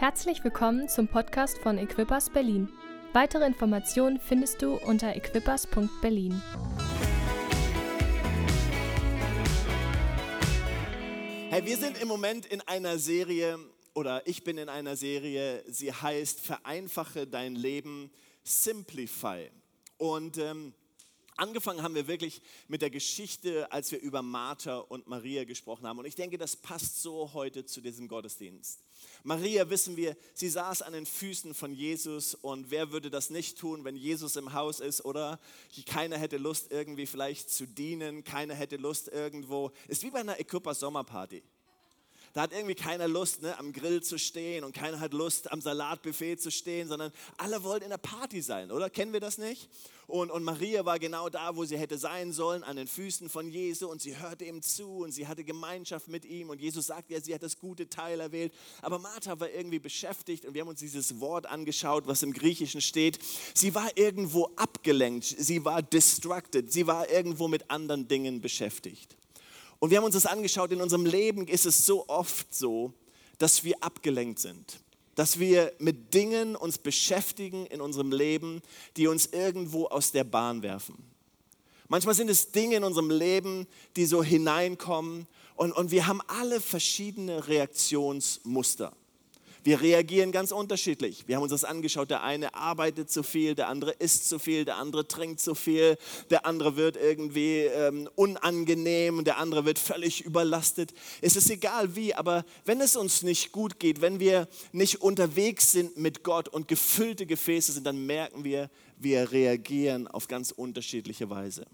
Herzlich willkommen zum Podcast von Equippers Berlin. Weitere Informationen findest du unter equippers.berlin. Hey, wir sind im Moment in einer Serie, oder ich bin in einer Serie, sie heißt Vereinfache dein Leben, Simplify. Und ähm, angefangen haben wir wirklich mit der Geschichte, als wir über Martha und Maria gesprochen haben. Und ich denke, das passt so heute zu diesem Gottesdienst. Maria, wissen wir, sie saß an den Füßen von Jesus und wer würde das nicht tun, wenn Jesus im Haus ist, oder? Keiner hätte Lust, irgendwie vielleicht zu dienen, keiner hätte Lust irgendwo. Ist wie bei einer Equipa Sommerparty. Da hat irgendwie keiner Lust, ne, am Grill zu stehen und keiner hat Lust, am Salatbuffet zu stehen, sondern alle wollen in der Party sein, oder? Kennen wir das nicht? Und, und Maria war genau da, wo sie hätte sein sollen, an den Füßen von Jesu und sie hörte ihm zu und sie hatte Gemeinschaft mit ihm und Jesus sagte ja, sie hat das gute Teil erwählt. Aber Martha war irgendwie beschäftigt und wir haben uns dieses Wort angeschaut, was im Griechischen steht. Sie war irgendwo abgelenkt, sie war distracted, sie war irgendwo mit anderen Dingen beschäftigt. Und wir haben uns das angeschaut, in unserem Leben ist es so oft so, dass wir abgelenkt sind. Dass wir mit Dingen uns beschäftigen in unserem Leben, die uns irgendwo aus der Bahn werfen. Manchmal sind es Dinge in unserem Leben, die so hineinkommen und, und wir haben alle verschiedene Reaktionsmuster. Wir reagieren ganz unterschiedlich. Wir haben uns das angeschaut. Der eine arbeitet zu viel, der andere isst zu viel, der andere trinkt zu viel, der andere wird irgendwie ähm, unangenehm, der andere wird völlig überlastet. Es ist egal wie, aber wenn es uns nicht gut geht, wenn wir nicht unterwegs sind mit Gott und gefüllte Gefäße sind, dann merken wir, wir reagieren auf ganz unterschiedliche Weise.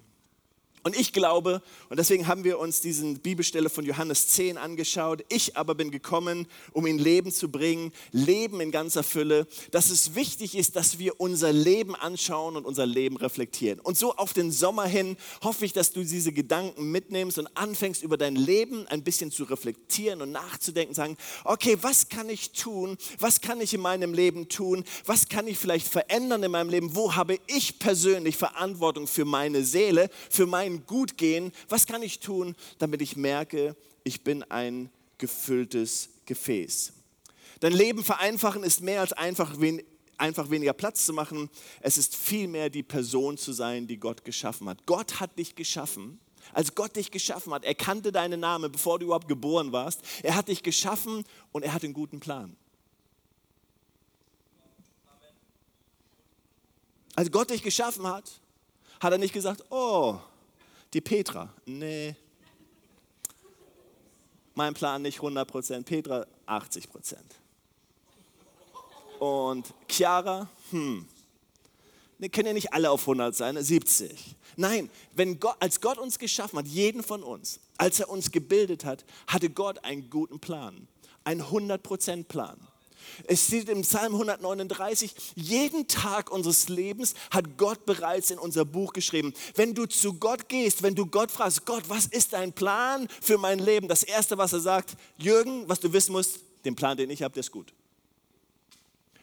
Und ich glaube, und deswegen haben wir uns diesen Bibelstelle von Johannes 10 angeschaut, ich aber bin gekommen, um in Leben zu bringen, Leben in ganzer Fülle, dass es wichtig ist, dass wir unser Leben anschauen und unser Leben reflektieren. Und so auf den Sommer hin hoffe ich, dass du diese Gedanken mitnimmst und anfängst über dein Leben ein bisschen zu reflektieren und nachzudenken, sagen, okay, was kann ich tun? Was kann ich in meinem Leben tun? Was kann ich vielleicht verändern in meinem Leben? Wo habe ich persönlich Verantwortung für meine Seele, für meinen gut gehen? Was kann ich tun, damit ich merke, ich bin ein gefülltes Gefäß? Dein Leben vereinfachen ist mehr als einfach, wen, einfach weniger Platz zu machen. Es ist vielmehr die Person zu sein, die Gott geschaffen hat. Gott hat dich geschaffen. Als Gott dich geschaffen hat, er kannte deinen Namen, bevor du überhaupt geboren warst. Er hat dich geschaffen und er hat einen guten Plan. Als Gott dich geschaffen hat, hat er nicht gesagt, oh, die Petra, nee. Mein Plan nicht 100%, Petra 80%. Und Chiara, hm, ne, können ja nicht alle auf 100 sein, 70. Nein, wenn Gott, als Gott uns geschaffen hat, jeden von uns, als er uns gebildet hat, hatte Gott einen guten Plan, einen 100% Plan. Es steht im Psalm 139, jeden Tag unseres Lebens hat Gott bereits in unser Buch geschrieben. Wenn du zu Gott gehst, wenn du Gott fragst, Gott, was ist dein Plan für mein Leben? Das Erste, was er sagt, Jürgen, was du wissen musst, den Plan, den ich habe, der ist gut.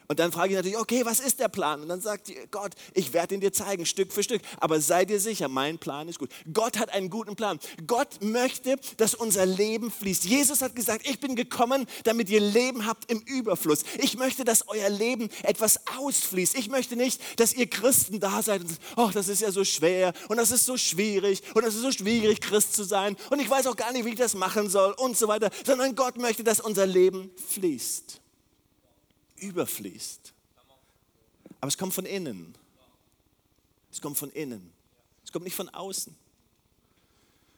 Und dann frage ich natürlich, okay, was ist der Plan? Und dann sagt Gott, ich werde ihn dir zeigen, Stück für Stück. Aber sei dir sicher, mein Plan ist gut. Gott hat einen guten Plan. Gott möchte, dass unser Leben fließt. Jesus hat gesagt, ich bin gekommen, damit ihr Leben habt im Überfluss. Ich möchte, dass euer Leben etwas ausfließt. Ich möchte nicht, dass ihr Christen da seid und sagt, oh, das ist ja so schwer und das ist so schwierig und das ist so schwierig, Christ zu sein und ich weiß auch gar nicht, wie ich das machen soll und so weiter, sondern Gott möchte, dass unser Leben fließt überfließt. Aber es kommt von innen. Es kommt von innen. Es kommt nicht von außen.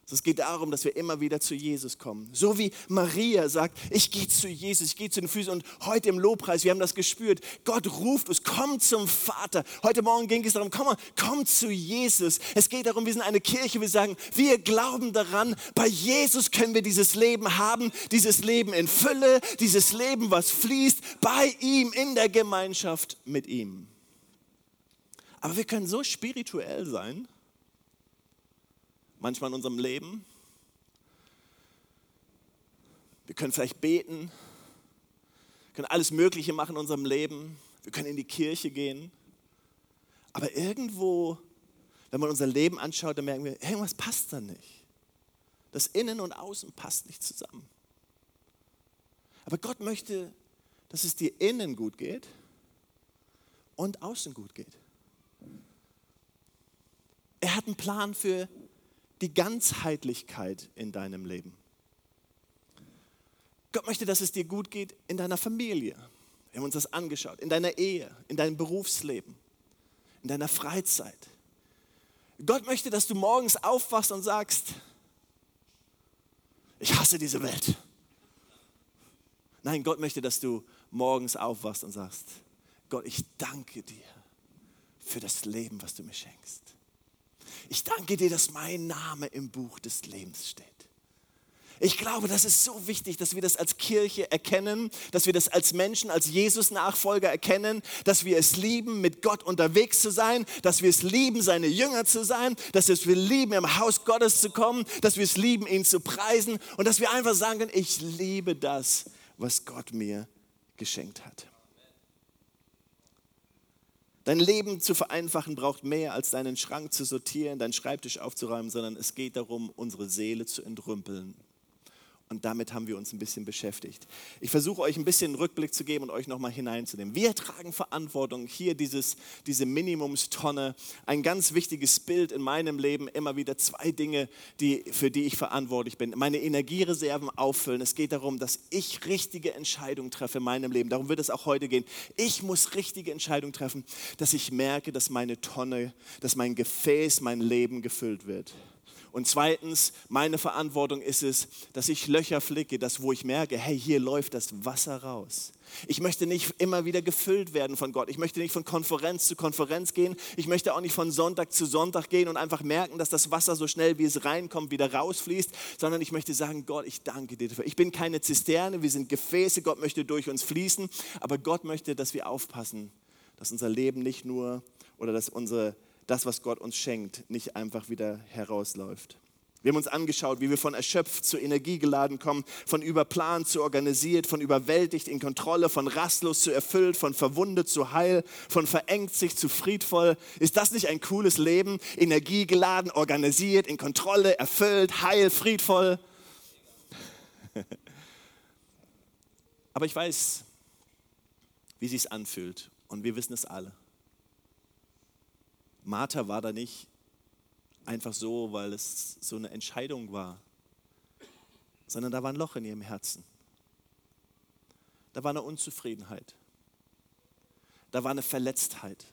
Es geht darum, dass wir immer wieder zu Jesus kommen. So wie Maria sagt, ich gehe zu Jesus, ich gehe zu den Füßen und heute im Lobpreis, wir haben das gespürt, Gott ruft uns, komm zum Vater. Heute Morgen ging es darum, komm, komm zu Jesus. Es geht darum, wir sind eine Kirche, wir sagen, wir glauben daran, bei Jesus können wir dieses Leben haben, dieses Leben in Fülle, dieses Leben, was fließt, bei ihm, in der Gemeinschaft mit ihm. Aber wir können so spirituell sein, manchmal in unserem Leben. Wir können vielleicht beten, können alles Mögliche machen in unserem Leben. Wir können in die Kirche gehen. Aber irgendwo, wenn man unser Leben anschaut, dann merken wir, irgendwas passt da nicht. Das Innen und Außen passt nicht zusammen. Aber Gott möchte, dass es dir innen gut geht und außen gut geht. Er hat einen Plan für die Ganzheitlichkeit in deinem Leben. Gott möchte, dass es dir gut geht in deiner Familie. Wir haben uns das angeschaut. In deiner Ehe, in deinem Berufsleben, in deiner Freizeit. Gott möchte, dass du morgens aufwachst und sagst, ich hasse diese Welt. Nein, Gott möchte, dass du morgens aufwachst und sagst, Gott, ich danke dir für das Leben, was du mir schenkst. Ich danke dir, dass mein Name im Buch des Lebens steht. Ich glaube, das ist so wichtig, dass wir das als Kirche erkennen, dass wir das als Menschen, als Jesus-Nachfolger erkennen, dass wir es lieben, mit Gott unterwegs zu sein, dass wir es lieben, seine Jünger zu sein, dass wir es lieben, im Haus Gottes zu kommen, dass wir es lieben, ihn zu preisen und dass wir einfach sagen können, ich liebe das, was Gott mir geschenkt hat. Dein Leben zu vereinfachen braucht mehr als deinen Schrank zu sortieren, deinen Schreibtisch aufzuräumen, sondern es geht darum, unsere Seele zu entrümpeln und damit haben wir uns ein bisschen beschäftigt. Ich versuche euch ein bisschen einen Rückblick zu geben und euch nochmal hineinzunehmen. Wir tragen Verantwortung. Hier dieses, diese Minimumstonne. Ein ganz wichtiges Bild in meinem Leben. Immer wieder zwei Dinge, die, für die ich verantwortlich bin. Meine Energiereserven auffüllen. Es geht darum, dass ich richtige Entscheidungen treffe in meinem Leben. Darum wird es auch heute gehen. Ich muss richtige Entscheidungen treffen, dass ich merke, dass meine Tonne, dass mein Gefäß, mein Leben gefüllt wird. Und zweitens, meine Verantwortung ist es, dass ich Löcher flicke, dass wo ich merke, hey, hier läuft das Wasser raus. Ich möchte nicht immer wieder gefüllt werden von Gott. Ich möchte nicht von Konferenz zu Konferenz gehen. Ich möchte auch nicht von Sonntag zu Sonntag gehen und einfach merken, dass das Wasser so schnell, wie es reinkommt, wieder rausfließt, sondern ich möchte sagen, Gott, ich danke dir dafür. Ich bin keine Zisterne, wir sind Gefäße. Gott möchte durch uns fließen, aber Gott möchte, dass wir aufpassen, dass unser Leben nicht nur oder dass unsere das, was Gott uns schenkt, nicht einfach wieder herausläuft. Wir haben uns angeschaut, wie wir von erschöpft zu Energie geladen kommen, von überplant zu organisiert, von überwältigt in Kontrolle, von rastlos zu erfüllt, von verwundet zu heil, von verengt sich zu friedvoll. Ist das nicht ein cooles Leben? Energiegeladen, organisiert, in Kontrolle, erfüllt, heil, friedvoll. Aber ich weiß, wie sich anfühlt und wir wissen es alle. Martha war da nicht einfach so, weil es so eine Entscheidung war, sondern da war ein Loch in ihrem Herzen. Da war eine Unzufriedenheit. Da war eine Verletztheit.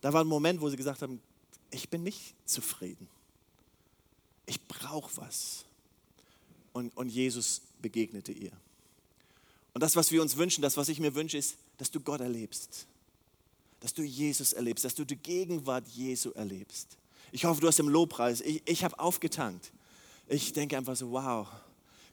Da war ein Moment, wo sie gesagt haben, ich bin nicht zufrieden. Ich brauche was. Und, und Jesus begegnete ihr. Und das, was wir uns wünschen, das, was ich mir wünsche, ist, dass du Gott erlebst dass du Jesus erlebst, dass du die Gegenwart Jesu erlebst. Ich hoffe, du hast im Lobpreis, ich, ich habe aufgetankt. Ich denke einfach so, wow,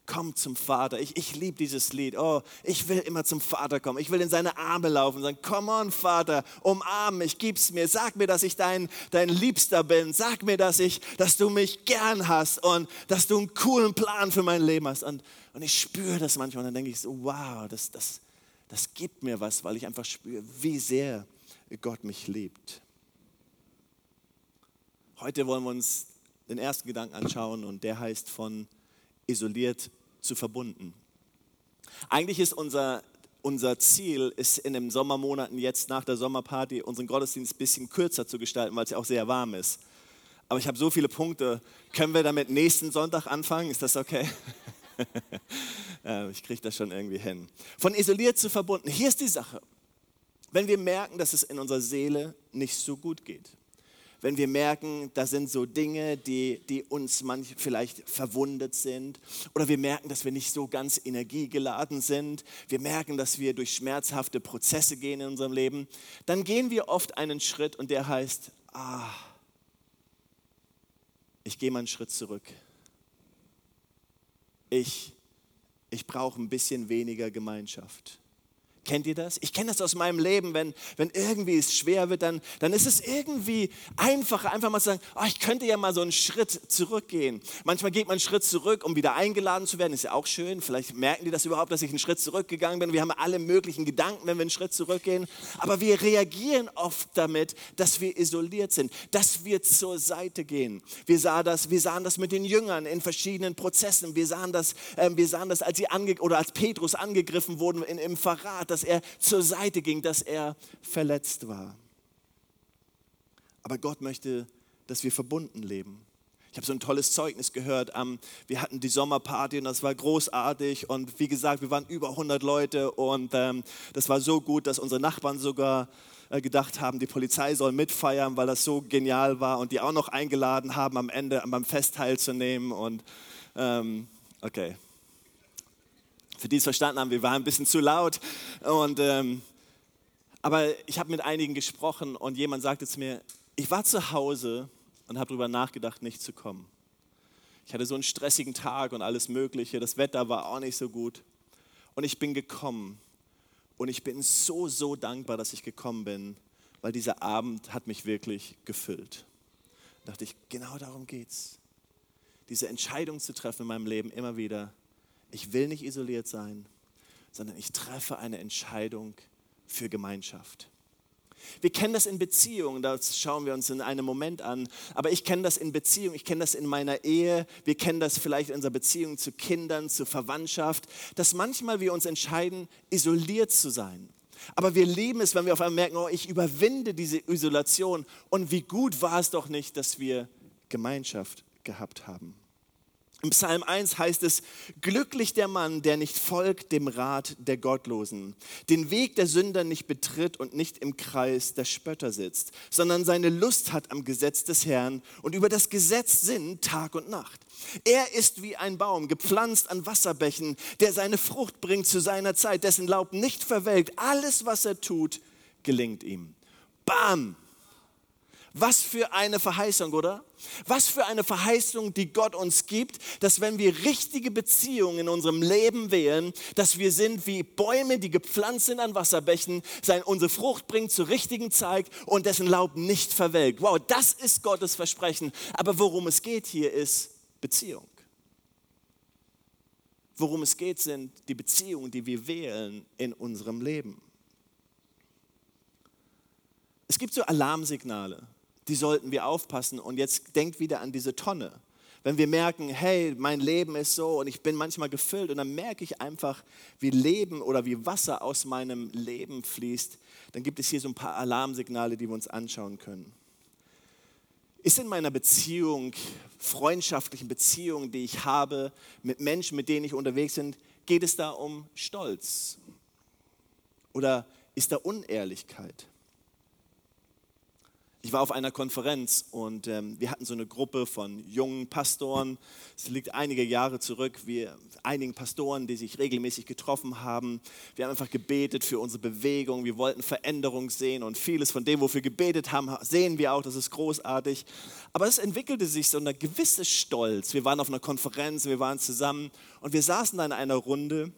komm zum Vater. Ich, ich liebe dieses Lied. Oh, ich will immer zum Vater kommen. Ich will in seine Arme laufen und sagen, come on, Vater, umarm mich, gib's mir. Sag mir, dass ich dein, dein Liebster bin. Sag mir, dass, ich, dass du mich gern hast und dass du einen coolen Plan für mein Leben hast. Und, und ich spüre das manchmal und dann denke ich so, wow, das, das, das gibt mir was, weil ich einfach spüre, wie sehr Gott mich liebt. Heute wollen wir uns den ersten Gedanken anschauen und der heißt von isoliert zu verbunden. Eigentlich ist unser, unser Ziel, ist in den Sommermonaten jetzt nach der Sommerparty unseren Gottesdienst ein bisschen kürzer zu gestalten, weil es ja auch sehr warm ist. Aber ich habe so viele Punkte. Können wir damit nächsten Sonntag anfangen? Ist das okay? ich kriege das schon irgendwie hin. Von isoliert zu verbunden. Hier ist die Sache. Wenn wir merken, dass es in unserer Seele nicht so gut geht, wenn wir merken, da sind so Dinge, die, die uns manch vielleicht verwundet sind, oder wir merken, dass wir nicht so ganz energiegeladen sind, wir merken, dass wir durch schmerzhafte Prozesse gehen in unserem Leben, dann gehen wir oft einen Schritt und der heißt, ah, ich gehe mal einen Schritt zurück. Ich, ich brauche ein bisschen weniger Gemeinschaft. Kennt ihr das? Ich kenne das aus meinem Leben, wenn, wenn irgendwie es schwer wird, dann, dann ist es irgendwie einfacher, einfach mal zu sagen, oh, ich könnte ja mal so einen Schritt zurückgehen. Manchmal geht man einen Schritt zurück, um wieder eingeladen zu werden, ist ja auch schön. Vielleicht merken die das überhaupt, dass ich einen Schritt zurückgegangen bin. Wir haben alle möglichen Gedanken, wenn wir einen Schritt zurückgehen. Aber wir reagieren oft damit, dass wir isoliert sind, dass wir zur Seite gehen. Wir sahen das, wir sahen das mit den Jüngern in verschiedenen Prozessen. Wir sahen das, äh, wir sahen das als, sie ange oder als Petrus angegriffen wurden in, im Verrat, dass er zur Seite ging, dass er verletzt war. Aber Gott möchte, dass wir verbunden leben. Ich habe so ein tolles Zeugnis gehört. wir hatten die Sommerparty und das war großartig. Und wie gesagt, wir waren über 100 Leute und ähm, das war so gut, dass unsere Nachbarn sogar äh, gedacht haben, die Polizei soll mitfeiern, weil das so genial war und die auch noch eingeladen haben, am Ende beim Fest teilzunehmen. Und ähm, okay, für die es verstanden haben, wir waren ein bisschen zu laut. Und, ähm, aber ich habe mit einigen gesprochen und jemand sagte zu mir, ich war zu Hause und habe darüber nachgedacht, nicht zu kommen. Ich hatte so einen stressigen Tag und alles Mögliche. Das Wetter war auch nicht so gut. Und ich bin gekommen. Und ich bin so, so dankbar, dass ich gekommen bin, weil dieser Abend hat mich wirklich gefüllt. Da dachte ich, genau darum geht's. Diese Entscheidung zu treffen in meinem Leben immer wieder, ich will nicht isoliert sein, sondern ich treffe eine Entscheidung für Gemeinschaft. Wir kennen das in Beziehungen, das schauen wir uns in einem Moment an. Aber ich kenne das in Beziehungen, ich kenne das in meiner Ehe, wir kennen das vielleicht in unserer Beziehung zu Kindern, zur Verwandtschaft, dass manchmal wir uns entscheiden, isoliert zu sein. Aber wir lieben es, wenn wir auf einmal merken, oh, ich überwinde diese Isolation. Und wie gut war es doch nicht, dass wir Gemeinschaft gehabt haben. Im Psalm 1 heißt es, glücklich der Mann, der nicht folgt dem Rat der Gottlosen, den Weg der Sünder nicht betritt und nicht im Kreis der Spötter sitzt, sondern seine Lust hat am Gesetz des Herrn und über das Gesetz sinnt Tag und Nacht. Er ist wie ein Baum, gepflanzt an Wasserbächen, der seine Frucht bringt zu seiner Zeit, dessen Laub nicht verwelkt. Alles, was er tut, gelingt ihm. Bam! Was für eine Verheißung, oder? Was für eine Verheißung, die Gott uns gibt, dass wenn wir richtige Beziehungen in unserem Leben wählen, dass wir sind wie Bäume, die gepflanzt sind an Wasserbächen, sein, unsere Frucht bringt zur richtigen Zeit und dessen Laub nicht verwelkt. Wow, das ist Gottes Versprechen. Aber worum es geht hier ist Beziehung. Worum es geht, sind die Beziehungen, die wir wählen in unserem Leben. Es gibt so Alarmsignale die sollten wir aufpassen. Und jetzt denkt wieder an diese Tonne. Wenn wir merken, hey, mein Leben ist so und ich bin manchmal gefüllt und dann merke ich einfach, wie Leben oder wie Wasser aus meinem Leben fließt, dann gibt es hier so ein paar Alarmsignale, die wir uns anschauen können. Ist in meiner Beziehung, freundschaftlichen Beziehung, die ich habe mit Menschen, mit denen ich unterwegs bin, geht es da um Stolz? Oder ist da Unehrlichkeit? Ich war auf einer Konferenz und ähm, wir hatten so eine Gruppe von jungen Pastoren. Es liegt einige Jahre zurück. Wir einigen Pastoren, die sich regelmäßig getroffen haben. Wir haben einfach gebetet für unsere Bewegung. Wir wollten Veränderung sehen und vieles von dem, wofür wir gebetet haben, sehen wir auch. Das ist großartig. Aber es entwickelte sich so eine gewisse Stolz. Wir waren auf einer Konferenz, wir waren zusammen und wir saßen da in einer Runde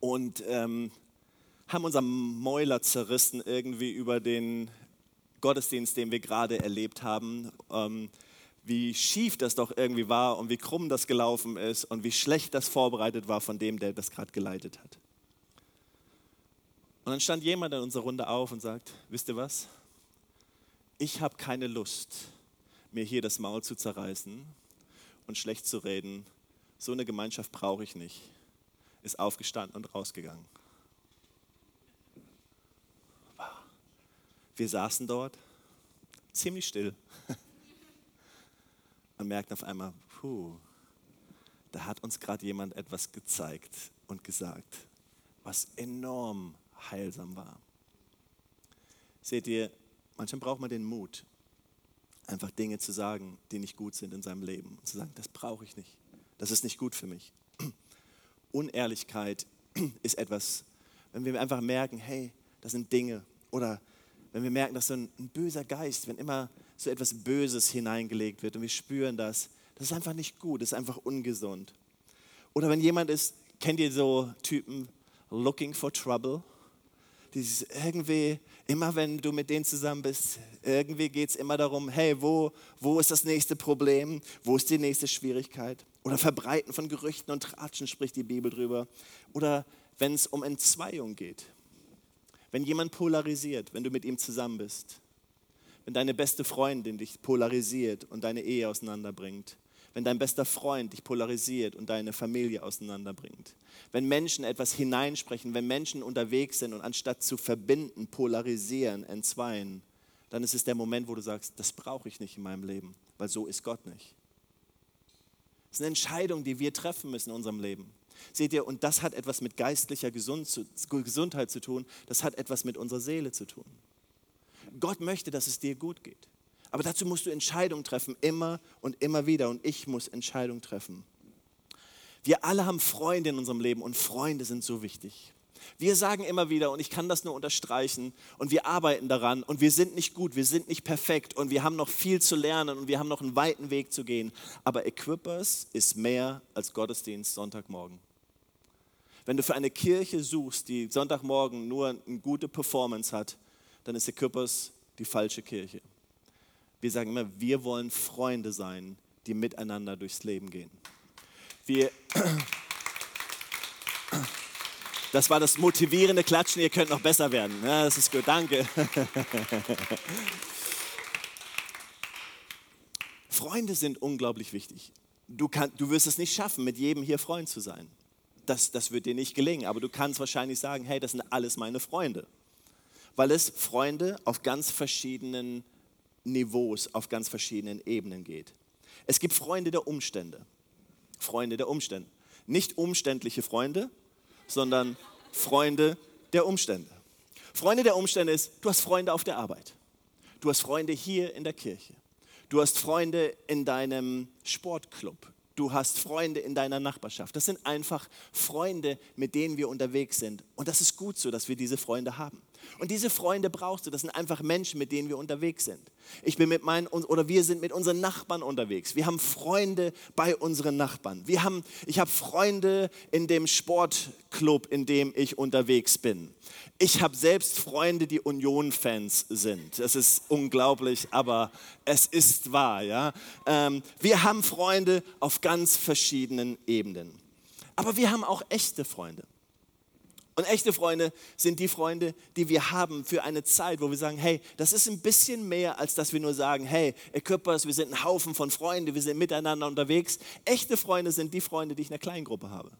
und ähm, haben unser Mäuler zerrissen irgendwie über den Gottesdienst, den wir gerade erlebt haben, ähm, wie schief das doch irgendwie war und wie krumm das gelaufen ist und wie schlecht das vorbereitet war von dem, der das gerade geleitet hat. Und dann stand jemand in unserer Runde auf und sagt, wisst ihr was? Ich habe keine Lust, mir hier das Maul zu zerreißen und schlecht zu reden. So eine Gemeinschaft brauche ich nicht. Ist aufgestanden und rausgegangen. Wir saßen dort, ziemlich still, und merkten auf einmal, puh, da hat uns gerade jemand etwas gezeigt und gesagt, was enorm heilsam war. Seht ihr, manchmal braucht man den Mut, einfach Dinge zu sagen, die nicht gut sind in seinem Leben. Und zu sagen, das brauche ich nicht. Das ist nicht gut für mich. Unehrlichkeit ist etwas, wenn wir einfach merken, hey, das sind Dinge oder wenn wir merken, dass so ein, ein böser Geist, wenn immer so etwas Böses hineingelegt wird und wir spüren das, das ist einfach nicht gut, das ist einfach ungesund. Oder wenn jemand ist, kennt ihr so Typen, looking for trouble? dieses irgendwie, immer wenn du mit denen zusammen bist, irgendwie geht es immer darum, hey, wo, wo ist das nächste Problem? Wo ist die nächste Schwierigkeit? Oder Verbreiten von Gerüchten und Tratschen spricht die Bibel drüber. Oder wenn es um Entzweiung geht. Wenn jemand polarisiert, wenn du mit ihm zusammen bist. Wenn deine beste Freundin dich polarisiert und deine Ehe auseinanderbringt wenn dein bester Freund dich polarisiert und deine Familie auseinanderbringt. Wenn Menschen etwas hineinsprechen, wenn Menschen unterwegs sind und anstatt zu verbinden, polarisieren, entzweien, dann ist es der Moment, wo du sagst, das brauche ich nicht in meinem Leben, weil so ist Gott nicht. Das ist eine Entscheidung, die wir treffen müssen in unserem Leben. Seht ihr, und das hat etwas mit geistlicher Gesundheit zu tun, das hat etwas mit unserer Seele zu tun. Gott möchte, dass es dir gut geht. Aber dazu musst du Entscheidungen treffen, immer und immer wieder. Und ich muss Entscheidungen treffen. Wir alle haben Freunde in unserem Leben und Freunde sind so wichtig. Wir sagen immer wieder, und ich kann das nur unterstreichen, und wir arbeiten daran, und wir sind nicht gut, wir sind nicht perfekt, und wir haben noch viel zu lernen, und wir haben noch einen weiten Weg zu gehen. Aber Equippers ist mehr als Gottesdienst Sonntagmorgen. Wenn du für eine Kirche suchst, die Sonntagmorgen nur eine gute Performance hat, dann ist Equippers die falsche Kirche. Wir sagen immer, wir wollen Freunde sein, die miteinander durchs Leben gehen. Wir, das war das motivierende Klatschen, ihr könnt noch besser werden. Ja, das ist gut, danke. Freunde sind unglaublich wichtig. Du, kann, du wirst es nicht schaffen, mit jedem hier Freund zu sein. Das, das wird dir nicht gelingen, aber du kannst wahrscheinlich sagen, hey, das sind alles meine Freunde. Weil es Freunde auf ganz verschiedenen Niveaus auf ganz verschiedenen Ebenen geht. Es gibt Freunde der Umstände. Freunde der Umstände. Nicht umständliche Freunde, sondern Freunde der Umstände. Freunde der Umstände ist, du hast Freunde auf der Arbeit. Du hast Freunde hier in der Kirche. Du hast Freunde in deinem Sportclub. Du hast Freunde in deiner Nachbarschaft. Das sind einfach Freunde, mit denen wir unterwegs sind. Und das ist gut so, dass wir diese Freunde haben. Und diese Freunde brauchst du. Das sind einfach Menschen, mit denen wir unterwegs sind. Ich bin mit meinen, oder wir sind mit unseren Nachbarn unterwegs. Wir haben Freunde bei unseren Nachbarn. Wir haben, ich habe Freunde in dem Sportclub, in dem ich unterwegs bin. Ich habe selbst Freunde, die Union-Fans sind. Das ist unglaublich, aber es ist wahr. Ja? Ähm, wir haben Freunde auf ganz verschiedenen Ebenen. Aber wir haben auch echte Freunde. Und echte Freunde sind die Freunde, die wir haben für eine Zeit, wo wir sagen, hey, das ist ein bisschen mehr, als dass wir nur sagen, hey, Equippers, wir sind ein Haufen von Freunden, wir sind miteinander unterwegs. Echte Freunde sind die Freunde, die ich in einer Kleingruppe habe.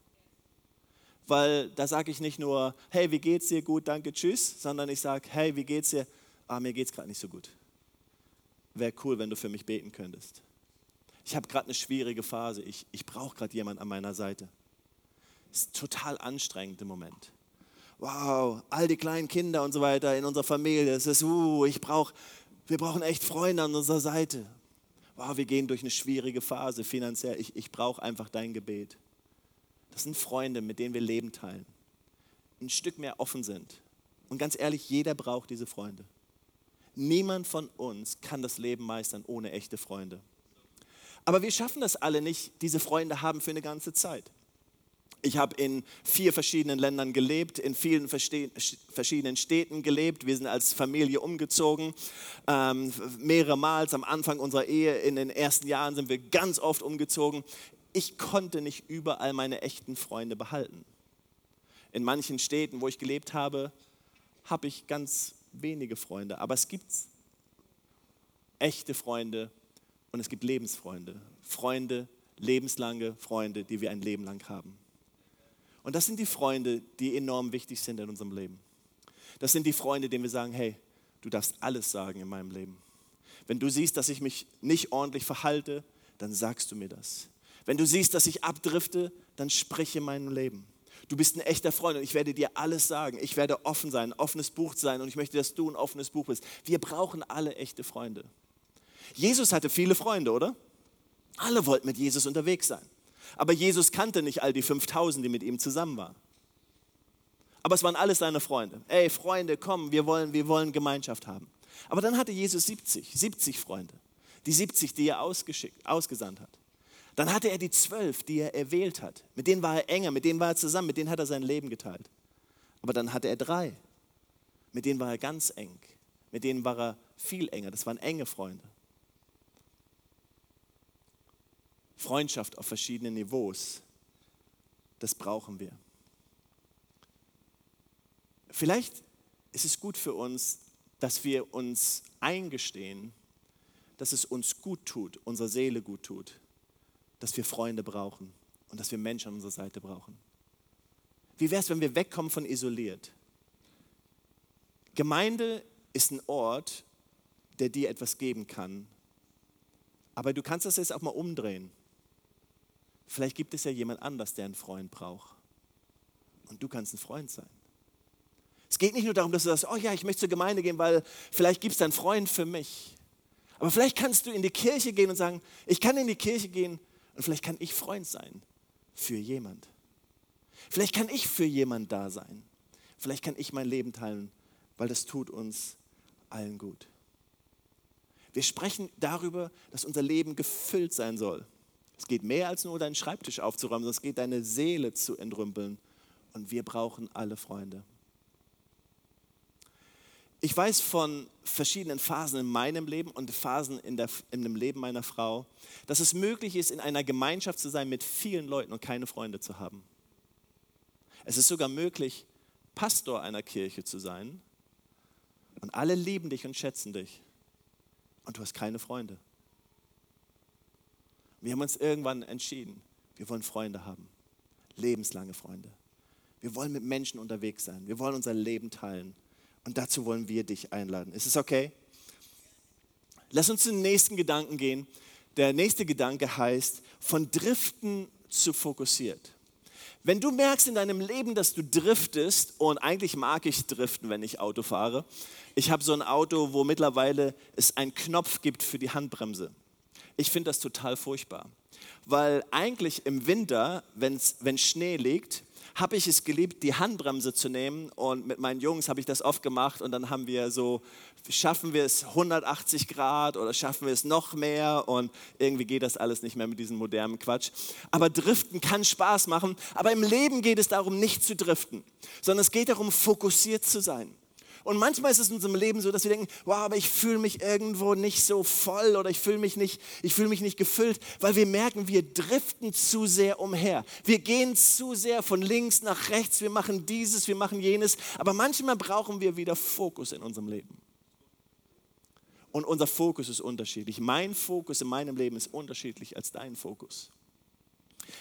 Weil da sage ich nicht nur, hey, wie geht's dir? Gut, danke, tschüss, sondern ich sage, hey, wie geht's dir? Ah, mir geht's gerade nicht so gut. Wäre cool, wenn du für mich beten könntest. Ich habe gerade eine schwierige Phase. Ich, ich brauche gerade jemanden an meiner Seite. Ist total anstrengend im Moment wow, all die kleinen Kinder und so weiter in unserer Familie, es ist, uh, ich brauch, wir brauchen echt Freunde an unserer Seite. Wow, wir gehen durch eine schwierige Phase finanziell. Ich, ich brauche einfach dein Gebet. Das sind Freunde, mit denen wir Leben teilen. Ein Stück mehr offen sind. Und ganz ehrlich, jeder braucht diese Freunde. Niemand von uns kann das Leben meistern ohne echte Freunde. Aber wir schaffen das alle nicht, diese Freunde haben für eine ganze Zeit. Ich habe in vier verschiedenen Ländern gelebt, in vielen verschiedenen Städten gelebt. Wir sind als Familie umgezogen, ähm, mehrere Mal. Am Anfang unserer Ehe, in den ersten Jahren sind wir ganz oft umgezogen. Ich konnte nicht überall meine echten Freunde behalten. In manchen Städten, wo ich gelebt habe, habe ich ganz wenige Freunde. Aber es gibt echte Freunde und es gibt Lebensfreunde. Freunde, lebenslange Freunde, die wir ein Leben lang haben. Und das sind die Freunde, die enorm wichtig sind in unserem Leben. Das sind die Freunde, denen wir sagen, hey, du darfst alles sagen in meinem Leben. Wenn du siehst, dass ich mich nicht ordentlich verhalte, dann sagst du mir das. Wenn du siehst, dass ich abdrifte, dann sprich in meinem Leben. Du bist ein echter Freund und ich werde dir alles sagen. Ich werde offen sein, ein offenes Buch sein und ich möchte, dass du ein offenes Buch bist. Wir brauchen alle echte Freunde. Jesus hatte viele Freunde, oder? Alle wollten mit Jesus unterwegs sein. Aber Jesus kannte nicht all die 5000, die mit ihm zusammen waren. Aber es waren alles seine Freunde. Ey, Freunde, komm, wir wollen, wir wollen Gemeinschaft haben. Aber dann hatte Jesus 70, 70 Freunde. Die 70, die er ausgeschickt, ausgesandt hat. Dann hatte er die zwölf, die er erwählt hat. Mit denen war er enger, mit denen war er zusammen, mit denen hat er sein Leben geteilt. Aber dann hatte er drei. Mit denen war er ganz eng. Mit denen war er viel enger. Das waren enge Freunde. Freundschaft auf verschiedenen Niveaus, das brauchen wir. Vielleicht ist es gut für uns, dass wir uns eingestehen, dass es uns gut tut, unserer Seele gut tut, dass wir Freunde brauchen und dass wir Menschen an unserer Seite brauchen. Wie wäre es, wenn wir wegkommen von isoliert? Gemeinde ist ein Ort, der dir etwas geben kann. Aber du kannst das jetzt auch mal umdrehen. Vielleicht gibt es ja jemand anders, der einen Freund braucht. Und du kannst ein Freund sein. Es geht nicht nur darum, dass du sagst, oh ja, ich möchte zur Gemeinde gehen, weil vielleicht gibt es einen Freund für mich. Aber vielleicht kannst du in die Kirche gehen und sagen, ich kann in die Kirche gehen und vielleicht kann ich Freund sein für jemand. Vielleicht kann ich für jemand da sein. Vielleicht kann ich mein Leben teilen, weil das tut uns allen gut. Wir sprechen darüber, dass unser Leben gefüllt sein soll. Es geht mehr als nur deinen Schreibtisch aufzuräumen, sondern es geht deine Seele zu entrümpeln. Und wir brauchen alle Freunde. Ich weiß von verschiedenen Phasen in meinem Leben und Phasen in, der, in dem Leben meiner Frau, dass es möglich ist, in einer Gemeinschaft zu sein mit vielen Leuten und keine Freunde zu haben. Es ist sogar möglich, Pastor einer Kirche zu sein und alle lieben dich und schätzen dich und du hast keine Freunde. Wir haben uns irgendwann entschieden, wir wollen Freunde haben, lebenslange Freunde. Wir wollen mit Menschen unterwegs sein, wir wollen unser Leben teilen und dazu wollen wir dich einladen. Ist es okay? Lass uns zum nächsten Gedanken gehen. Der nächste Gedanke heißt, von Driften zu fokussiert. Wenn du merkst in deinem Leben, dass du driftest, und eigentlich mag ich driften, wenn ich Auto fahre. Ich habe so ein Auto, wo mittlerweile es einen Knopf gibt für die Handbremse. Ich finde das total furchtbar, weil eigentlich im Winter, wenn's, wenn Schnee liegt, habe ich es geliebt, die Handbremse zu nehmen und mit meinen Jungs habe ich das oft gemacht und dann haben wir so, schaffen wir es 180 Grad oder schaffen wir es noch mehr und irgendwie geht das alles nicht mehr mit diesem modernen Quatsch. Aber Driften kann Spaß machen, aber im Leben geht es darum, nicht zu driften, sondern es geht darum, fokussiert zu sein. Und manchmal ist es in unserem Leben so, dass wir denken, wow, aber ich fühle mich irgendwo nicht so voll oder ich fühle mich nicht, ich fühle mich nicht gefüllt, weil wir merken, wir driften zu sehr umher. Wir gehen zu sehr von links nach rechts, wir machen dieses, wir machen jenes, aber manchmal brauchen wir wieder Fokus in unserem Leben. Und unser Fokus ist unterschiedlich. Mein Fokus in meinem Leben ist unterschiedlich als dein Fokus.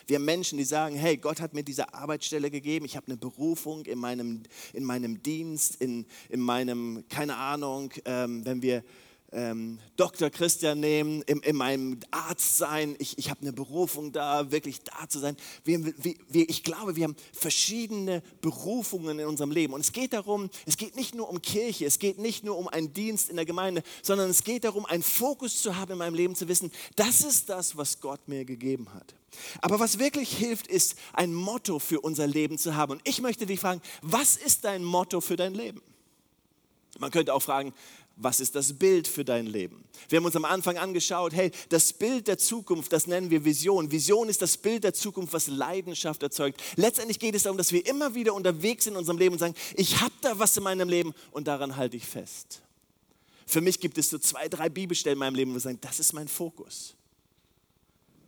Wir haben Menschen, die sagen, hey, Gott hat mir diese Arbeitsstelle gegeben, ich habe eine Berufung in meinem, in meinem Dienst, in, in meinem, keine Ahnung, ähm, wenn wir ähm, Dr. Christian nehmen, in, in meinem Arzt sein. Ich, ich habe eine Berufung da, wirklich da zu sein. Wir, wir, ich glaube, wir haben verschiedene Berufungen in unserem Leben. Und es geht darum, es geht nicht nur um Kirche, es geht nicht nur um einen Dienst in der Gemeinde, sondern es geht darum, einen Fokus zu haben in meinem Leben, zu wissen, das ist das, was Gott mir gegeben hat. Aber was wirklich hilft, ist ein Motto für unser Leben zu haben. Und ich möchte dich fragen, was ist dein Motto für dein Leben? Man könnte auch fragen, was ist das Bild für dein Leben? Wir haben uns am Anfang angeschaut, hey, das Bild der Zukunft, das nennen wir Vision. Vision ist das Bild der Zukunft, was Leidenschaft erzeugt. Letztendlich geht es darum, dass wir immer wieder unterwegs sind in unserem Leben und sagen, ich habe da was in meinem Leben und daran halte ich fest. Für mich gibt es so zwei, drei Bibelstellen in meinem Leben, wo wir sagen, das ist mein Fokus.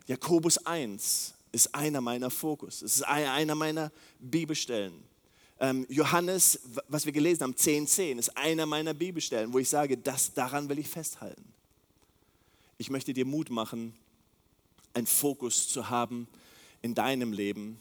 Jakobus 1 ist einer meiner Fokus. Es ist einer meiner Bibelstellen. Ähm, Johannes, was wir gelesen haben, 10,10, 10, ist einer meiner Bibelstellen, wo ich sage, das, daran will ich festhalten. Ich möchte dir Mut machen, einen Fokus zu haben in deinem Leben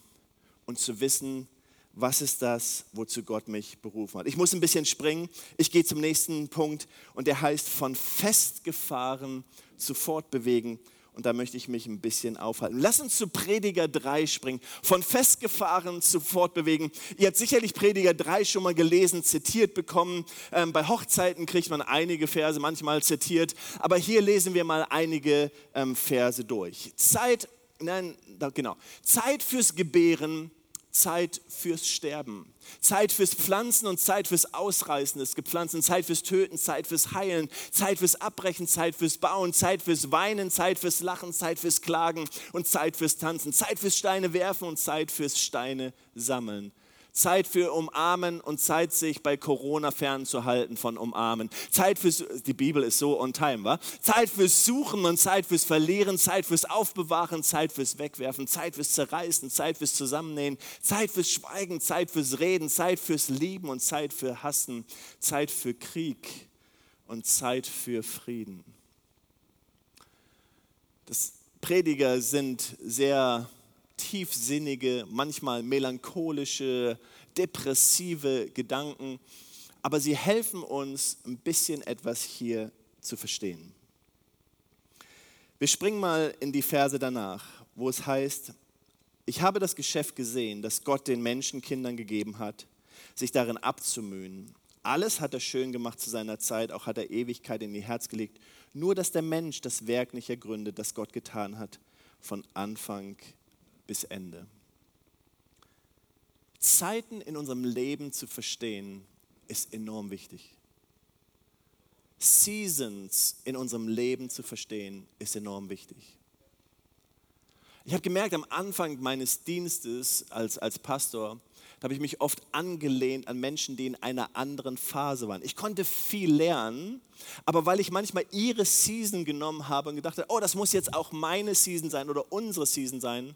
und zu wissen, was ist das, wozu Gott mich berufen hat. Ich muss ein bisschen springen. Ich gehe zum nächsten Punkt und der heißt von festgefahren zu fortbewegen und da möchte ich mich ein bisschen aufhalten. Lass uns zu Prediger 3 springen. Von festgefahren zu fortbewegen. Ihr habt sicherlich Prediger 3 schon mal gelesen, zitiert bekommen. Ähm, bei Hochzeiten kriegt man einige Verse manchmal zitiert. Aber hier lesen wir mal einige ähm, Verse durch. Zeit, nein, genau. Zeit fürs Gebären Zeit fürs Sterben, Zeit fürs Pflanzen und Zeit fürs Ausreißen des Gepflanzten, Zeit fürs Töten, Zeit fürs Heilen, Zeit fürs Abbrechen, Zeit fürs Bauen, Zeit fürs Weinen, Zeit fürs Lachen, Zeit fürs Klagen und Zeit fürs Tanzen, Zeit fürs Steine werfen und Zeit fürs Steine sammeln, Zeit für Umarmen und Zeit, sich bei Corona fernzuhalten von Umarmen. Zeit für, die Bibel ist so on time, wa? Zeit fürs Suchen und Zeit fürs Verlieren, Zeit fürs Aufbewahren, Zeit fürs Wegwerfen, Zeit fürs Zerreißen, Zeit fürs Zusammennähen, Zeit fürs Schweigen, Zeit fürs Reden, Zeit fürs Lieben und Zeit für Hassen, Zeit für Krieg und Zeit für Frieden. Das Prediger sind sehr tiefsinnige, manchmal melancholische, depressive Gedanken, aber sie helfen uns ein bisschen etwas hier zu verstehen. Wir springen mal in die Verse danach, wo es heißt, ich habe das Geschäft gesehen, das Gott den Menschenkindern gegeben hat, sich darin abzumühen. Alles hat er schön gemacht zu seiner Zeit, auch hat er Ewigkeit in ihr Herz gelegt. Nur, dass der Mensch das Werk nicht ergründet, das Gott getan hat, von Anfang bis Ende. Zeiten in unserem Leben zu verstehen, ist enorm wichtig. Seasons in unserem Leben zu verstehen, ist enorm wichtig. Ich habe gemerkt, am Anfang meines Dienstes als, als Pastor, da habe ich mich oft angelehnt an Menschen, die in einer anderen Phase waren. Ich konnte viel lernen, aber weil ich manchmal ihre Season genommen habe und gedacht habe, oh, das muss jetzt auch meine Season sein oder unsere Season sein,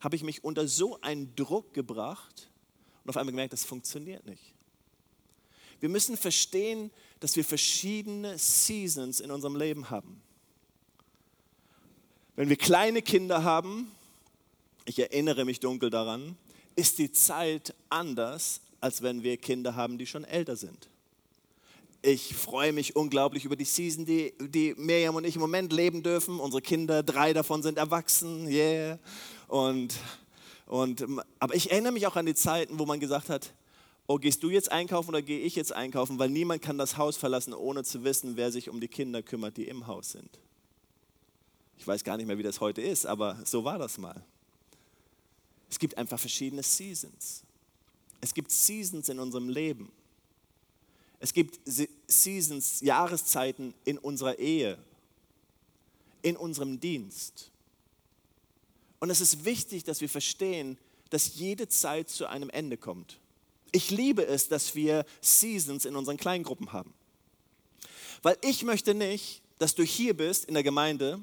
habe ich mich unter so einen Druck gebracht und auf einmal gemerkt, das funktioniert nicht. Wir müssen verstehen, dass wir verschiedene Seasons in unserem Leben haben. Wenn wir kleine Kinder haben, ich erinnere mich dunkel daran, ist die Zeit anders, als wenn wir Kinder haben, die schon älter sind. Ich freue mich unglaublich über die Season, die, die Miriam und ich im Moment leben dürfen. Unsere Kinder, drei davon sind erwachsen, yeah. Und, und, aber ich erinnere mich auch an die Zeiten, wo man gesagt hat, oh, gehst du jetzt einkaufen oder gehe ich jetzt einkaufen? Weil niemand kann das Haus verlassen, ohne zu wissen, wer sich um die Kinder kümmert, die im Haus sind. Ich weiß gar nicht mehr, wie das heute ist, aber so war das mal. Es gibt einfach verschiedene Seasons. Es gibt Seasons in unserem Leben. Es gibt Seasons, Jahreszeiten in unserer Ehe, in unserem Dienst. Und es ist wichtig, dass wir verstehen, dass jede Zeit zu einem Ende kommt. Ich liebe es, dass wir Seasons in unseren Kleingruppen haben. Weil ich möchte nicht, dass du hier bist in der Gemeinde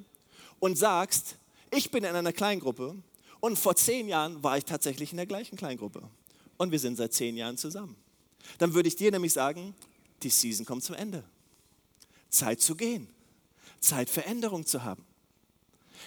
und sagst, ich bin in einer Kleingruppe und vor zehn Jahren war ich tatsächlich in der gleichen Kleingruppe. Und wir sind seit zehn Jahren zusammen. Dann würde ich dir nämlich sagen, die Season kommt zum Ende. Zeit zu gehen. Zeit Veränderung zu haben.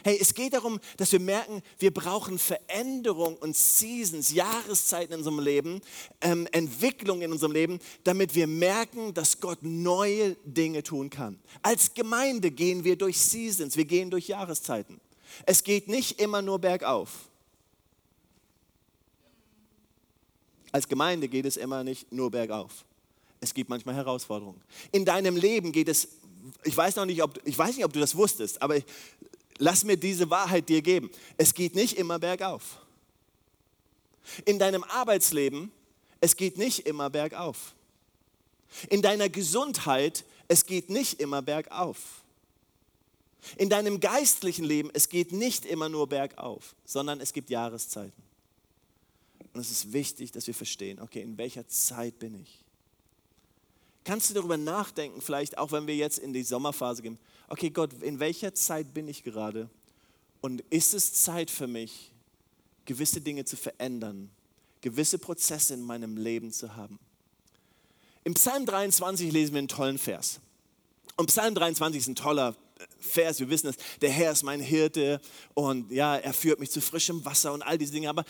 Hey, es geht darum, dass wir merken, wir brauchen Veränderung und Seasons, Jahreszeiten in unserem Leben, ähm, Entwicklung in unserem Leben, damit wir merken, dass Gott neue Dinge tun kann. Als Gemeinde gehen wir durch Seasons, wir gehen durch Jahreszeiten. Es geht nicht immer nur bergauf. Als Gemeinde geht es immer nicht nur bergauf. Es gibt manchmal Herausforderungen. In deinem Leben geht es, ich weiß noch nicht, ob, ich weiß nicht, ob du das wusstest, aber lass mir diese Wahrheit dir geben. Es geht nicht immer bergauf. In deinem Arbeitsleben, es geht nicht immer bergauf. In deiner Gesundheit, es geht nicht immer bergauf. In deinem geistlichen Leben, es geht nicht immer nur bergauf, sondern es gibt Jahreszeiten. Und es ist wichtig, dass wir verstehen, okay, in welcher Zeit bin ich? Kannst du darüber nachdenken, vielleicht auch wenn wir jetzt in die Sommerphase gehen, okay Gott, in welcher Zeit bin ich gerade? Und ist es Zeit für mich, gewisse Dinge zu verändern, gewisse Prozesse in meinem Leben zu haben? Im Psalm 23 lesen wir einen tollen Vers. Und Psalm 23 ist ein toller Vers, wir wissen es, der Herr ist mein Hirte und ja, er führt mich zu frischem Wasser und all diese Dinge. Aber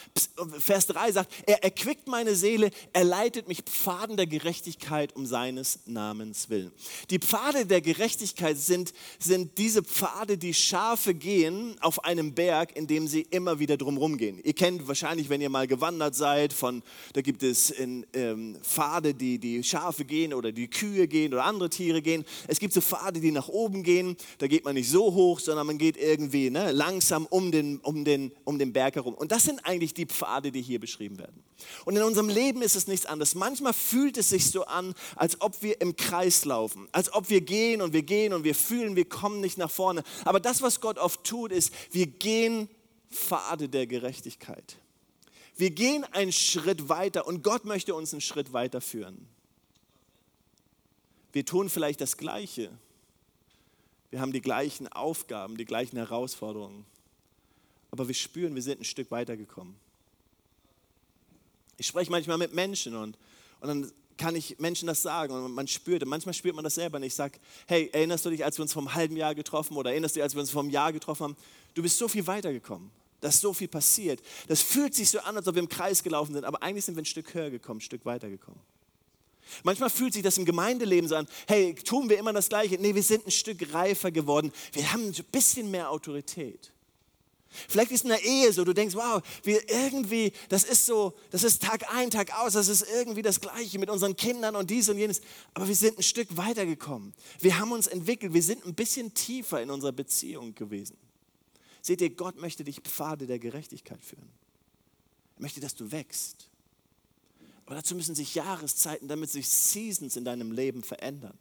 Vers 3 sagt, er erquickt meine Seele, er leitet mich Pfaden der Gerechtigkeit um seines Namens willen. Die Pfade der Gerechtigkeit sind, sind diese Pfade, die Schafe gehen auf einem Berg, in dem sie immer wieder drumherum gehen. Ihr kennt wahrscheinlich, wenn ihr mal gewandert seid, von, da gibt es in, ähm, Pfade, die die Schafe gehen oder die Kühe gehen oder andere Tiere gehen. Es gibt so Pfade, die nach oben gehen da geht man nicht so hoch, sondern man geht irgendwie ne, langsam um den, um, den, um den Berg herum. Und das sind eigentlich die Pfade, die hier beschrieben werden. Und in unserem Leben ist es nichts anderes. Manchmal fühlt es sich so an, als ob wir im Kreis laufen, als ob wir gehen und wir gehen und wir fühlen, wir kommen nicht nach vorne. Aber das, was Gott oft tut, ist, wir gehen Pfade der Gerechtigkeit. Wir gehen einen Schritt weiter und Gott möchte uns einen Schritt weiter führen. Wir tun vielleicht das Gleiche. Wir haben die gleichen Aufgaben, die gleichen Herausforderungen. Aber wir spüren, wir sind ein Stück weitergekommen. Ich spreche manchmal mit Menschen und, und dann kann ich Menschen das sagen und man spürt, und manchmal spürt man das selber nicht. Ich sage, hey, erinnerst du dich, als wir uns vor einem halben Jahr getroffen oder erinnerst du dich, als wir uns vor einem Jahr getroffen haben? Du bist so viel weitergekommen. Da ist so viel passiert. Das fühlt sich so an, als ob wir im Kreis gelaufen sind, aber eigentlich sind wir ein Stück höher gekommen, ein Stück weitergekommen. Manchmal fühlt sich das im Gemeindeleben so an, hey, tun wir immer das Gleiche? Nee, wir sind ein Stück reifer geworden. Wir haben ein bisschen mehr Autorität. Vielleicht ist in der Ehe so, du denkst, wow, wir irgendwie, das ist so, das ist Tag ein, Tag aus, das ist irgendwie das Gleiche mit unseren Kindern und dies und jenes. Aber wir sind ein Stück weitergekommen. Wir haben uns entwickelt, wir sind ein bisschen tiefer in unserer Beziehung gewesen. Seht ihr, Gott möchte dich Pfade der Gerechtigkeit führen. Er möchte, dass du wächst. Aber dazu müssen sich Jahreszeiten, damit sich Seasons in deinem Leben verändern.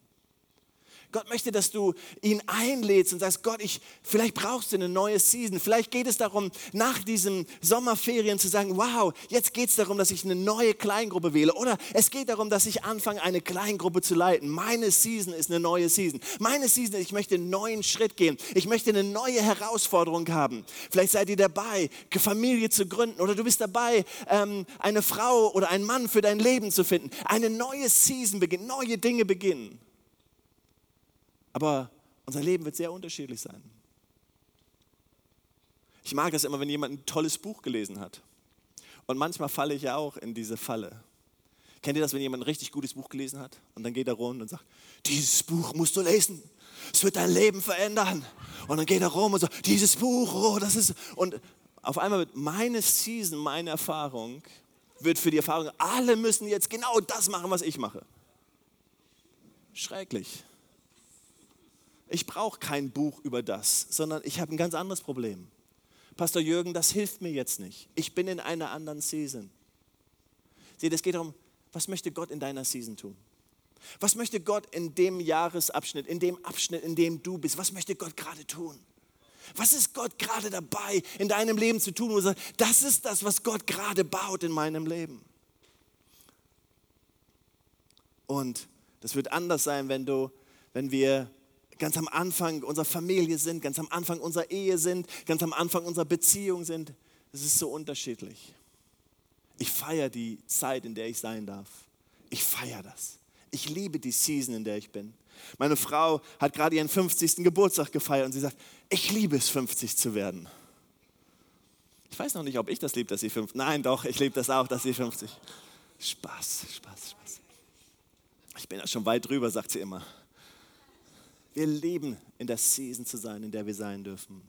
Gott möchte, dass du ihn einlädst und sagst, Gott, ich, vielleicht brauchst du eine neue Season. Vielleicht geht es darum, nach diesen Sommerferien zu sagen, wow, jetzt geht es darum, dass ich eine neue Kleingruppe wähle. Oder es geht darum, dass ich anfange, eine Kleingruppe zu leiten. Meine Season ist eine neue Season. Meine Season ist, ich möchte einen neuen Schritt gehen. Ich möchte eine neue Herausforderung haben. Vielleicht seid ihr dabei, Familie zu gründen. Oder du bist dabei, ähm, eine Frau oder einen Mann für dein Leben zu finden. Eine neue Season beginnt, neue Dinge beginnen. Aber unser Leben wird sehr unterschiedlich sein. Ich mag das immer, wenn jemand ein tolles Buch gelesen hat. Und manchmal falle ich ja auch in diese Falle. Kennt ihr das, wenn jemand ein richtig gutes Buch gelesen hat und dann geht er rum und sagt, dieses Buch musst du lesen, es wird dein Leben verändern. Und dann geht er rum und sagt, dieses Buch, oh, das ist... Und auf einmal wird meine Season, meine Erfahrung, wird für die Erfahrung, alle müssen jetzt genau das machen, was ich mache. Schrecklich. Ich brauche kein Buch über das, sondern ich habe ein ganz anderes Problem. Pastor Jürgen, das hilft mir jetzt nicht. Ich bin in einer anderen Season. Seht, es geht darum, was möchte Gott in deiner Season tun? Was möchte Gott in dem Jahresabschnitt, in dem Abschnitt, in dem du bist, was möchte Gott gerade tun? Was ist Gott gerade dabei, in deinem Leben zu tun? Wo sagt, das ist das, was Gott gerade baut in meinem Leben. Und das wird anders sein, wenn du, wenn wir ganz am Anfang unserer Familie sind, ganz am Anfang unserer Ehe sind, ganz am Anfang unserer Beziehung sind. Es ist so unterschiedlich. Ich feiere die Zeit, in der ich sein darf. Ich feiere das. Ich liebe die Season, in der ich bin. Meine Frau hat gerade ihren 50. Geburtstag gefeiert und sie sagt, ich liebe es, 50 zu werden. Ich weiß noch nicht, ob ich das liebe, dass sie 50. Nein, doch, ich liebe das auch, dass sie 50. Spaß, Spaß, Spaß. Ich bin ja schon weit drüber, sagt sie immer. Wir lieben, in der Season zu sein, in der wir sein dürfen.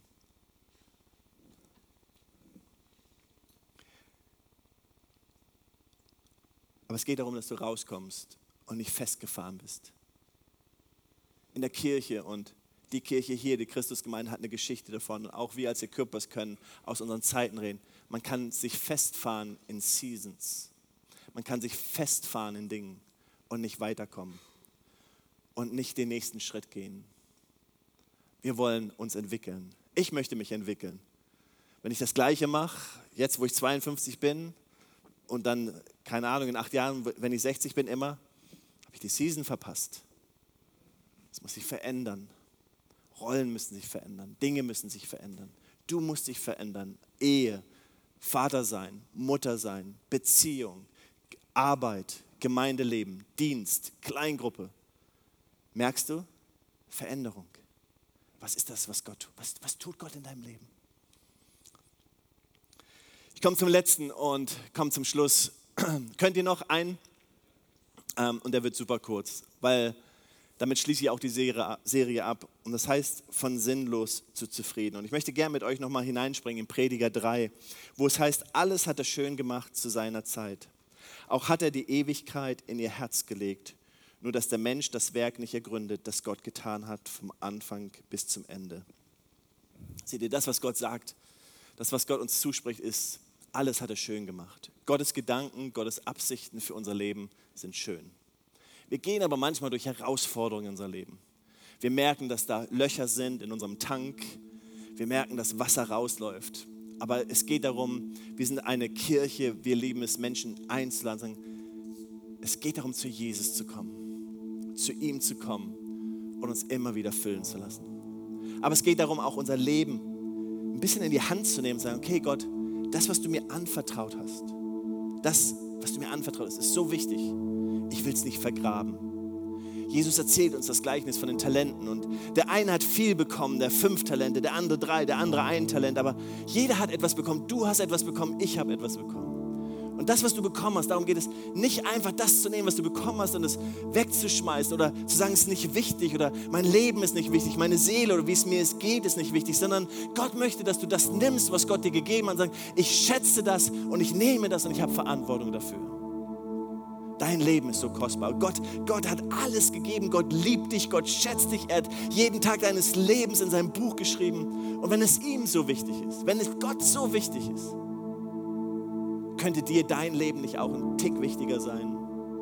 Aber es geht darum, dass du rauskommst und nicht festgefahren bist. In der Kirche und die Kirche hier, die Christusgemeinde, hat eine Geschichte davon. Und auch wir als Equippers können aus unseren Zeiten reden. Man kann sich festfahren in Seasons. Man kann sich festfahren in Dingen und nicht weiterkommen und nicht den nächsten Schritt gehen. Wir wollen uns entwickeln. Ich möchte mich entwickeln. Wenn ich das Gleiche mache, jetzt wo ich 52 bin und dann, keine Ahnung, in acht Jahren, wenn ich 60 bin, immer, habe ich die Season verpasst. Es muss sich verändern. Rollen müssen sich verändern. Dinge müssen sich verändern. Du musst dich verändern. Ehe, Vater sein, Mutter sein, Beziehung, Arbeit, Gemeindeleben, Dienst, Kleingruppe. Merkst du? Veränderung. Was ist das, was Gott tut? Was, was tut Gott in deinem Leben? Ich komme zum letzten und komme zum Schluss. Könnt ihr noch einen? Ähm, und der wird super kurz, weil damit schließe ich auch die Serie, Serie ab. Und das heißt, von sinnlos zu zufrieden. Und ich möchte gerne mit euch nochmal hineinspringen in Prediger 3, wo es heißt, alles hat er schön gemacht zu seiner Zeit. Auch hat er die Ewigkeit in ihr Herz gelegt nur dass der Mensch das Werk nicht ergründet, das Gott getan hat, vom Anfang bis zum Ende. Seht ihr, das, was Gott sagt, das, was Gott uns zuspricht, ist, alles hat er schön gemacht. Gottes Gedanken, Gottes Absichten für unser Leben sind schön. Wir gehen aber manchmal durch Herausforderungen in unser Leben. Wir merken, dass da Löcher sind in unserem Tank. Wir merken, dass Wasser rausläuft. Aber es geht darum, wir sind eine Kirche, wir lieben es, Menschen einzuladen. Es geht darum, zu Jesus zu kommen, zu ihm zu kommen und uns immer wieder füllen zu lassen. Aber es geht darum, auch unser Leben ein bisschen in die Hand zu nehmen und zu sagen, okay Gott, das, was du mir anvertraut hast, das, was du mir anvertraut hast, ist so wichtig. Ich will es nicht vergraben. Jesus erzählt uns das Gleichnis von den Talenten und der eine hat viel bekommen, der fünf Talente, der andere drei, der andere ein Talent, aber jeder hat etwas bekommen. Du hast etwas bekommen, ich habe etwas bekommen. Und das, was du bekommen hast, darum geht es nicht einfach das zu nehmen, was du bekommen hast und es wegzuschmeißen oder zu sagen, es ist nicht wichtig oder mein Leben ist nicht wichtig, meine Seele oder wie es mir geht, ist nicht wichtig, sondern Gott möchte, dass du das nimmst, was Gott dir gegeben hat und sagst, ich schätze das und ich nehme das und ich habe Verantwortung dafür. Dein Leben ist so kostbar. Gott, Gott hat alles gegeben. Gott liebt dich. Gott schätzt dich. Er hat jeden Tag deines Lebens in seinem Buch geschrieben. Und wenn es ihm so wichtig ist, wenn es Gott so wichtig ist, könnte dir dein Leben nicht auch ein Tick wichtiger sein,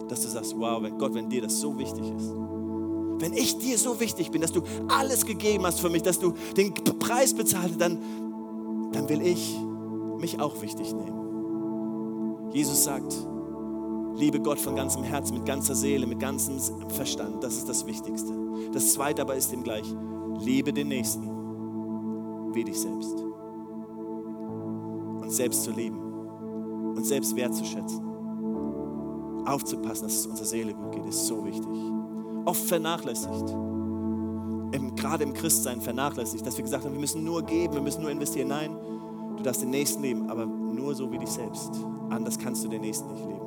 dass du sagst, wow, wenn Gott, wenn dir das so wichtig ist. Wenn ich dir so wichtig bin, dass du alles gegeben hast für mich, dass du den Preis bezahlt hast, dann, dann will ich mich auch wichtig nehmen. Jesus sagt, liebe Gott von ganzem Herzen, mit ganzer Seele, mit ganzem Verstand. Das ist das Wichtigste. Das Zweite aber ist ihm gleich, liebe den Nächsten wie dich selbst. Und selbst zu lieben und selbst wertzuschätzen. Aufzupassen, dass es unserer Seele gut geht, ist so wichtig. Oft vernachlässigt. Im, gerade im Christsein vernachlässigt, dass wir gesagt haben, wir müssen nur geben, wir müssen nur investieren. Nein, du darfst den Nächsten leben, aber nur so wie dich selbst. Anders kannst du den Nächsten nicht leben.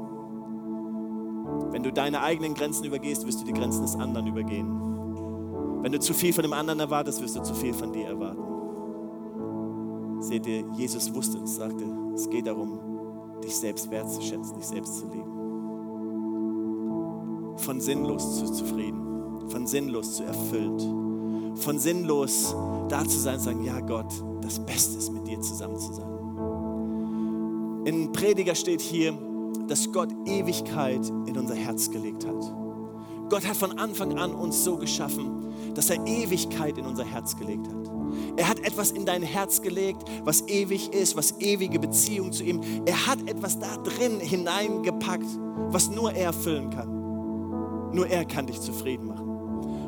Wenn du deine eigenen Grenzen übergehst, wirst du die Grenzen des anderen übergehen. Wenn du zu viel von dem anderen erwartest, wirst du zu viel von dir erwarten. Seht ihr, Jesus wusste und sagte, es geht darum, dich selbst wertzuschätzen, dich selbst zu lieben. Von sinnlos zu zufrieden, von sinnlos zu erfüllt, von sinnlos da zu sein und sagen, ja Gott, das Beste ist mit dir zusammen zu sein. In Prediger steht hier, dass Gott Ewigkeit in unser Herz gelegt hat. Gott hat von Anfang an uns so geschaffen, dass er Ewigkeit in unser Herz gelegt hat. Er hat etwas in dein Herz gelegt, was ewig ist, was ewige Beziehung zu ihm. Er hat etwas da drin hineingepackt, was nur er erfüllen kann. Nur er kann dich zufrieden machen.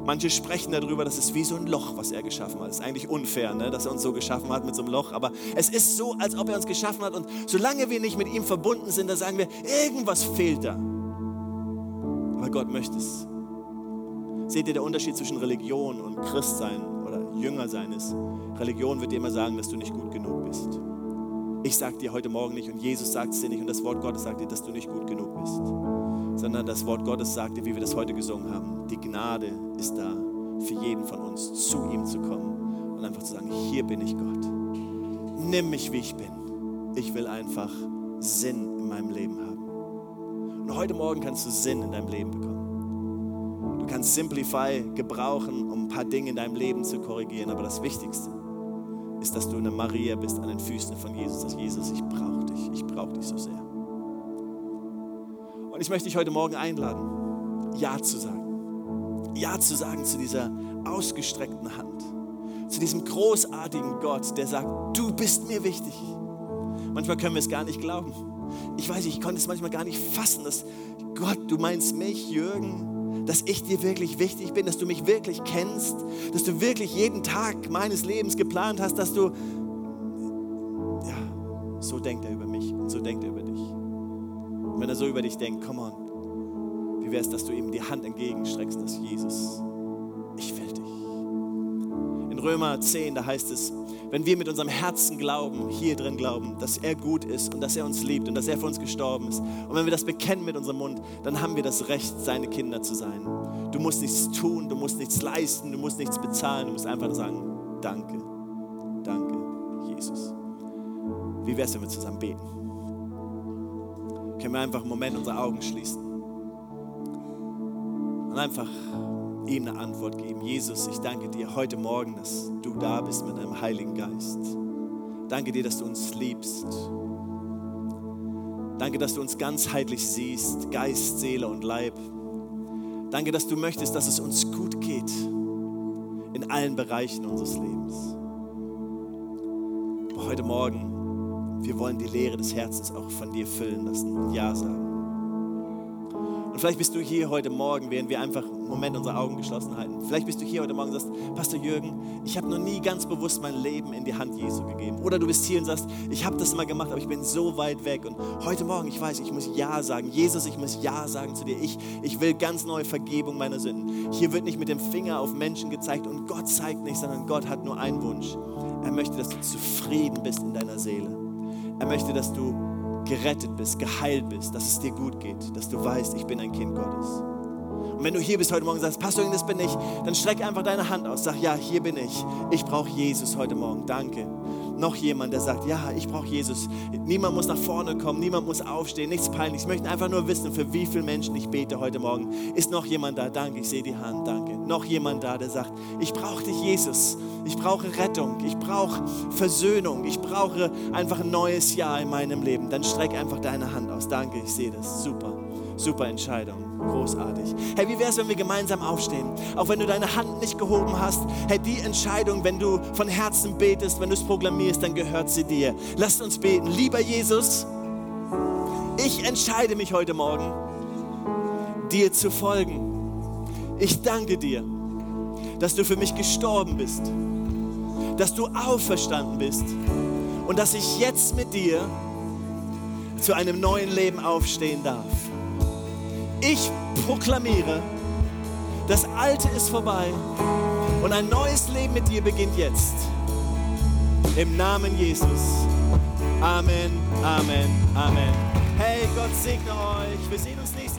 Manche sprechen darüber, das ist wie so ein Loch, was er geschaffen hat. Das ist eigentlich unfair, ne? dass er uns so geschaffen hat mit so einem Loch. Aber es ist so, als ob er uns geschaffen hat. Und solange wir nicht mit ihm verbunden sind, da sagen wir, irgendwas fehlt da. Aber Gott möchte es. Seht ihr der Unterschied zwischen Religion und Christsein oder Jüngersein ist? Religion wird dir immer sagen, dass du nicht gut genug bist. Ich sage dir heute Morgen nicht und Jesus sagt es dir nicht und das Wort Gottes sagt dir, dass du nicht gut genug bist. Sondern das Wort Gottes sagt dir, wie wir das heute gesungen haben, die Gnade ist da für jeden von uns, zu ihm zu kommen und einfach zu sagen, hier bin ich Gott. Nimm mich, wie ich bin. Ich will einfach Sinn in meinem Leben haben. Und heute Morgen kannst du Sinn in deinem Leben bekommen. Kannst Simplify gebrauchen, um ein paar Dinge in deinem Leben zu korrigieren, aber das Wichtigste ist, dass du eine Maria bist an den Füßen von Jesus, dass Jesus, ich brauche dich, ich brauche dich so sehr. Und ich möchte dich heute Morgen einladen, Ja zu sagen. Ja zu sagen zu dieser ausgestreckten Hand, zu diesem großartigen Gott, der sagt, du bist mir wichtig. Manchmal können wir es gar nicht glauben. Ich weiß, ich konnte es manchmal gar nicht fassen, dass Gott, du meinst mich, Jürgen, dass ich dir wirklich wichtig bin, dass du mich wirklich kennst, dass du wirklich jeden Tag meines Lebens geplant hast, dass du, ja, so denkt er über mich und so denkt er über dich. Und wenn er so über dich denkt, come on, wie wäre es, dass du ihm die Hand entgegenstreckst, dass Jesus, ich will dich. Römer 10, da heißt es, wenn wir mit unserem Herzen glauben, hier drin glauben, dass er gut ist und dass er uns liebt und dass er für uns gestorben ist, und wenn wir das bekennen mit unserem Mund, dann haben wir das Recht, seine Kinder zu sein. Du musst nichts tun, du musst nichts leisten, du musst nichts bezahlen, du musst einfach sagen, danke, danke, Jesus. Wie wäre es, wenn wir zusammen beten? Können wir einfach einen Moment unsere Augen schließen und einfach ihm eine Antwort geben. Jesus, ich danke dir heute Morgen, dass du da bist mit deinem Heiligen Geist. Danke dir, dass du uns liebst. Danke, dass du uns ganzheitlich siehst, Geist, Seele und Leib. Danke, dass du möchtest, dass es uns gut geht in allen Bereichen unseres Lebens. Aber heute Morgen wir wollen die Leere des Herzens auch von dir füllen lassen und Ja sagen. Und vielleicht bist du hier heute Morgen, während wir einfach einen Moment unsere Augen geschlossen halten. Vielleicht bist du hier heute Morgen und sagst, Pastor Jürgen, ich habe noch nie ganz bewusst mein Leben in die Hand Jesu gegeben. Oder du bist hier und sagst, ich habe das mal gemacht, aber ich bin so weit weg. Und heute Morgen, ich weiß, ich muss Ja sagen. Jesus, ich muss Ja sagen zu dir. Ich, ich will ganz neue Vergebung meiner Sünden. Hier wird nicht mit dem Finger auf Menschen gezeigt und Gott zeigt nicht, sondern Gott hat nur einen Wunsch. Er möchte, dass du zufrieden bist in deiner Seele. Er möchte, dass du gerettet bist, geheilt bist, dass es dir gut geht, dass du weißt, ich bin ein Kind Gottes. Und wenn du hier bist heute Morgen und sagst, Pastor, das bin ich, dann streck einfach deine Hand aus. Sag, ja, hier bin ich. Ich brauche Jesus heute Morgen. Danke noch jemand, der sagt, ja, ich brauche Jesus. Niemand muss nach vorne kommen, niemand muss aufstehen, nichts peinliches. Ich möchte einfach nur wissen, für wie viele Menschen ich bete heute Morgen. Ist noch jemand da? Danke, ich sehe die Hand, danke. Noch jemand da, der sagt, ich brauche dich, Jesus. Ich brauche Rettung, ich brauche Versöhnung, ich brauche einfach ein neues Jahr in meinem Leben. Dann streck einfach deine Hand aus. Danke, ich sehe das. Super, super Entscheidung. Großartig. Hey, wie wäre es, wenn wir gemeinsam aufstehen? Auch wenn du deine Hand nicht gehoben hast. Hey, die Entscheidung, wenn du von Herzen betest, wenn du es proklamierst, dann gehört sie dir. Lasst uns beten. Lieber Jesus, ich entscheide mich heute Morgen, dir zu folgen. Ich danke dir, dass du für mich gestorben bist, dass du auferstanden bist und dass ich jetzt mit dir zu einem neuen Leben aufstehen darf. Ich proklamiere, das Alte ist vorbei und ein neues Leben mit dir beginnt jetzt. Im Namen Jesus. Amen, Amen, Amen. Hey, Gott segne euch. Wir sehen uns nächsten Sonntag.